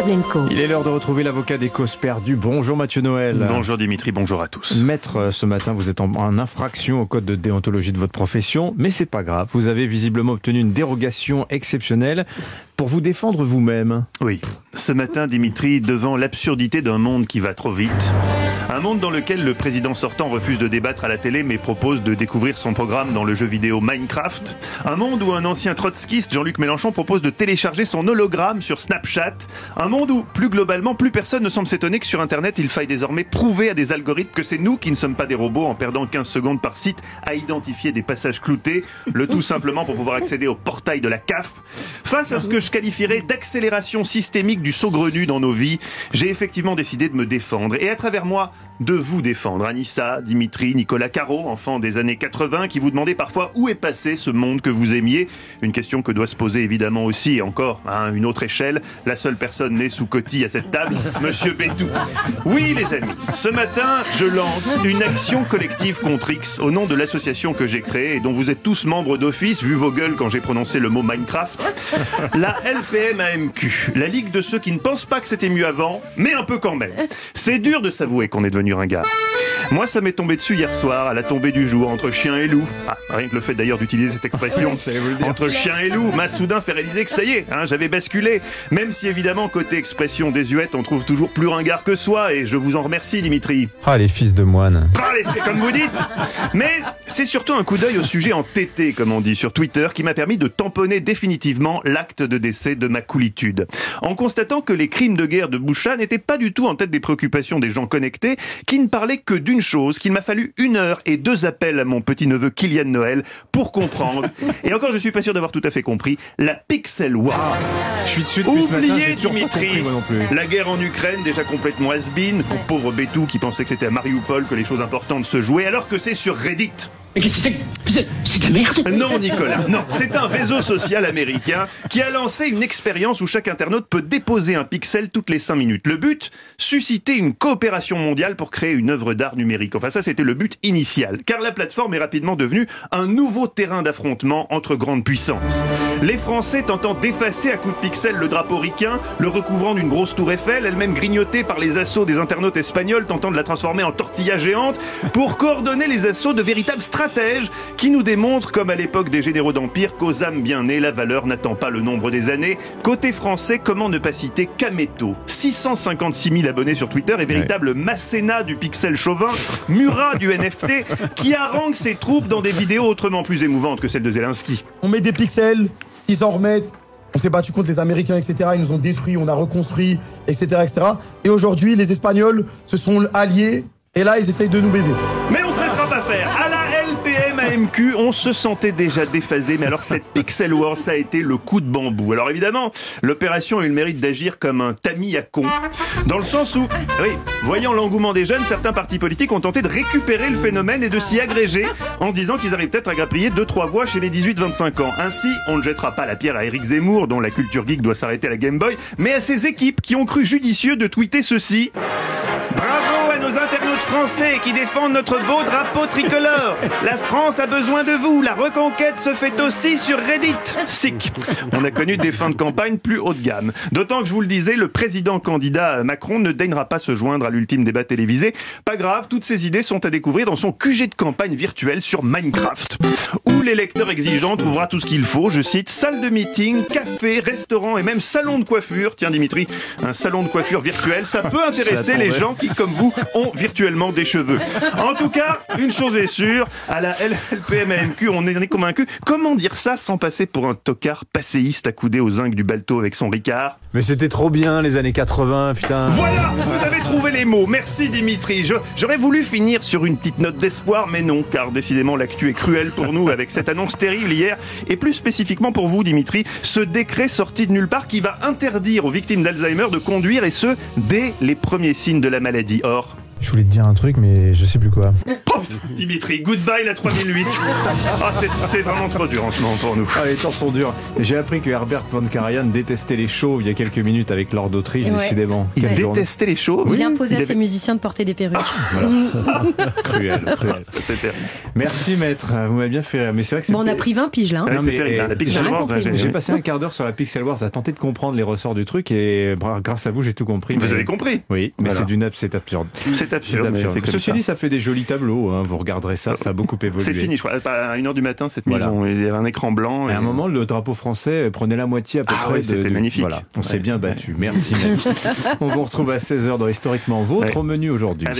Pavlenko. Il est l'heure de retrouver l'avocat des causes perdues. Bonjour Mathieu Noël. Bonjour Dimitri, bonjour à tous. Maître, euh, ce matin, vous êtes en, en infraction au code de déontologie de votre profession, mais c'est pas grave. Vous avez visiblement obtenu une dérogation exceptionnelle pour vous défendre vous-même. Oui, ce matin Dimitri, devant l'absurdité d'un monde qui va trop vite, un monde dans lequel le président sortant refuse de débattre à la télé mais propose de découvrir son programme dans le jeu vidéo Minecraft, un monde où un ancien trotskiste, Jean-Luc Mélenchon, propose de télécharger son hologramme sur Snapchat, un monde où, plus globalement, plus personne ne semble s'étonner que sur Internet, il faille désormais prouver à des algorithmes que c'est nous qui ne sommes pas des robots en perdant 15 secondes par site à identifier des passages cloutés, le tout simplement pour pouvoir accéder au portail de la CAF. Face à ce que je qualifierais d'accélération systémique du saugrenu dans nos vies, j'ai effectivement décidé de me défendre. Et à travers moi, de vous défendre. Anissa, Dimitri, Nicolas Caro, enfants des années 80, qui vous demandaient parfois où est passé ce monde que vous aimiez. Une question que doit se poser évidemment aussi, et encore à une autre échelle, la seule personne née sous Coty à cette table, Monsieur Bétou. Oui les amis, ce matin, je lance une action collective contre X au nom de l'association que j'ai créée et dont vous êtes tous membres d'office, vu vos gueules quand j'ai prononcé le mot Minecraft. La LPM-AMQ, la ligue de ceux qui ne pensent pas que c'était mieux avant, mais un peu quand même. C'est dur de s'avouer qu'on est devenu ringard. Moi, ça m'est tombé dessus hier soir, à la tombée du jour, entre chien et loup. Ah, rien que le fait d'ailleurs d'utiliser cette expression, entre chien et loup, m'a soudain fait réaliser que ça y est, hein, j'avais basculé. Même si évidemment, côté expression désuète, on trouve toujours plus ringard que soi, et je vous en remercie, Dimitri. Ah, les fils de moine. Ah, les- comme vous dites Mais c'est surtout un coup d'œil au sujet en TT, comme on dit sur Twitter, qui m'a permis de tamponner définitivement l'acte de décès de ma coolitude. En constatant que les crimes de guerre de Boucha n'étaient pas du tout en tête des préoccupations des gens connectés, qui ne parlaient que d'une chose, qu'il m'a fallu une heure et deux appels à mon petit-neveu Kylian Noël pour comprendre. Et encore, je suis pas sûr d'avoir tout à fait compris, la Pixel War. Je suis dessus depuis ce matin, Oubliez toujours pas Dimitri, compris, moi non plus. la guerre en Ukraine déjà complètement has-been, pour pauvre Bétou qui pensait que c'était à Mariupol que les choses importantes se jouaient, alors que c'est sur Reddit. Mais qu'est-ce que c'est c'est de la merde Non Nicolas, non, c'est un réseau social américain qui a lancé une expérience où chaque internaute peut déposer un pixel toutes les 5 minutes. Le but Susciter une coopération mondiale pour créer une œuvre d'art numérique. Enfin ça c'était le but initial, car la plateforme est rapidement devenue un nouveau terrain d'affrontement entre grandes puissances. Les Français tentant d'effacer à coups de pixels le drapeau ricain, le recouvrant d'une grosse tour Eiffel, elle-même grignotée par les assauts des internautes espagnols tentant de la transformer en tortilla géante, pour coordonner les assauts de véritables stratèges qui nous démontrent, comme à l'époque des généraux d'Empire, qu'aux âmes bien nées, la valeur n'attend pas le nombre des années. Côté français, comment ne pas citer Kameto 656 000 abonnés sur Twitter et véritable Masséna du pixel chauvin, Murat du NFT, qui harangue ses troupes dans des vidéos autrement plus émouvantes que celles de Zelensky. On met des pixels, ils en remettent. On s'est battu contre les Américains, etc. Ils nous ont détruits, on a reconstruit, etc. etc. Et aujourd'hui, les Espagnols se sont alliés. Et là, ils essayent de nous baiser. Mais on ne se laissera pas faire. On se sentait déjà déphasé, mais alors cette Pixel War, ça a été le coup de bambou. Alors évidemment, l'opération a eu le mérite d'agir comme un tamis à con. Dans le sens où, voyant l'engouement des jeunes, certains partis politiques ont tenté de récupérer le phénomène et de s'y agréger en disant qu'ils arrivent peut-être à grappiller 2-3 voix chez les 18-25 ans. Ainsi, on ne jettera pas la pierre à Eric Zemmour, dont la culture geek doit s'arrêter à la Game Boy, mais à ses équipes qui ont cru judicieux de tweeter ceci. Français qui défendent notre beau drapeau tricolore. La France a besoin de vous. La reconquête se fait aussi sur Reddit. Sick. On a connu des fins de campagne plus haut de gamme. D'autant que je vous le disais, le président candidat Macron ne daignera pas se joindre à l'ultime débat télévisé. Pas grave, toutes ces idées sont à découvrir dans son QG de campagne virtuel sur Minecraft. Où l'électeur exigeant trouvera tout ce qu'il faut, je cite, salle de meeting, café, restaurant et même salon de coiffure. Tiens Dimitri, un salon de coiffure virtuel, ça peut intéresser les gens qui, comme vous, ont virtuellement des cheveux. En tout cas, une chose est sûre, à la LPMAMQ, on est convaincu. Comment dire ça sans passer pour un tocard passéiste accoudé aux zincs du balto avec son Ricard? Mais c'était trop bien les années 80, putain. voilà, vous avez trouvé les mots. Merci Dimitri. J'aurais voulu finir sur une petite note d'espoir, mais non, car décidément l'actu est cruelle pour nous avec cette annonce terrible hier, et plus spécifiquement pour vous Dimitri, ce décret sorti de nulle part qui va interdire aux victimes d'Alzheimer de conduire, et ce, dès les premiers signes de la maladie. Or, Je voulais te dire un truc, mais je sais plus quoi. Dimitri. Goodbye la 3008. Ah, c'est- vraiment trop dur en ce moment pour nous. Ah, les temps sont durs. J'ai appris que Herbert von Karajan détestait les chauves il y a quelques minutes avec Lord d'Autriche, Ouais. décidément. Il Quelle journée. détestait les chauves. Il imposait Il à ses musiciens de porter des perruques. Cruel, cruel. C'était Merci maître, vous m'avez bien fait rire. Mais c'est vrai que c'est Bon, on a pris 20 piges là. hein. Ah oui, Non, mais, hein, euh, j'ai passé un quart d'heure sur la Pixel Wars à tenter de comprendre les ressorts du truc et grâce à vous j'ai tout compris. Vous mais- avez compris Oui, mais Voilà. c'est d'une c'est absurde. C'est absurde. Absurde. Ceci ça. dit, ça fait des jolis tableaux. Hein. Vous regarderez ça, ça a beaucoup évolué. C'est fini, je crois. À 1h du matin, cette Voilà. maison. Il y avait un écran blanc. À et- un moment, le drapeau français prenait la moitié à peu Ah près. ouais, c'était de- magnifique. Voilà, on s'est Ouais. bien battu. Merci. on vous retrouve à 16h dans Historiquement Vôtre au menu aujourd'hui. Avec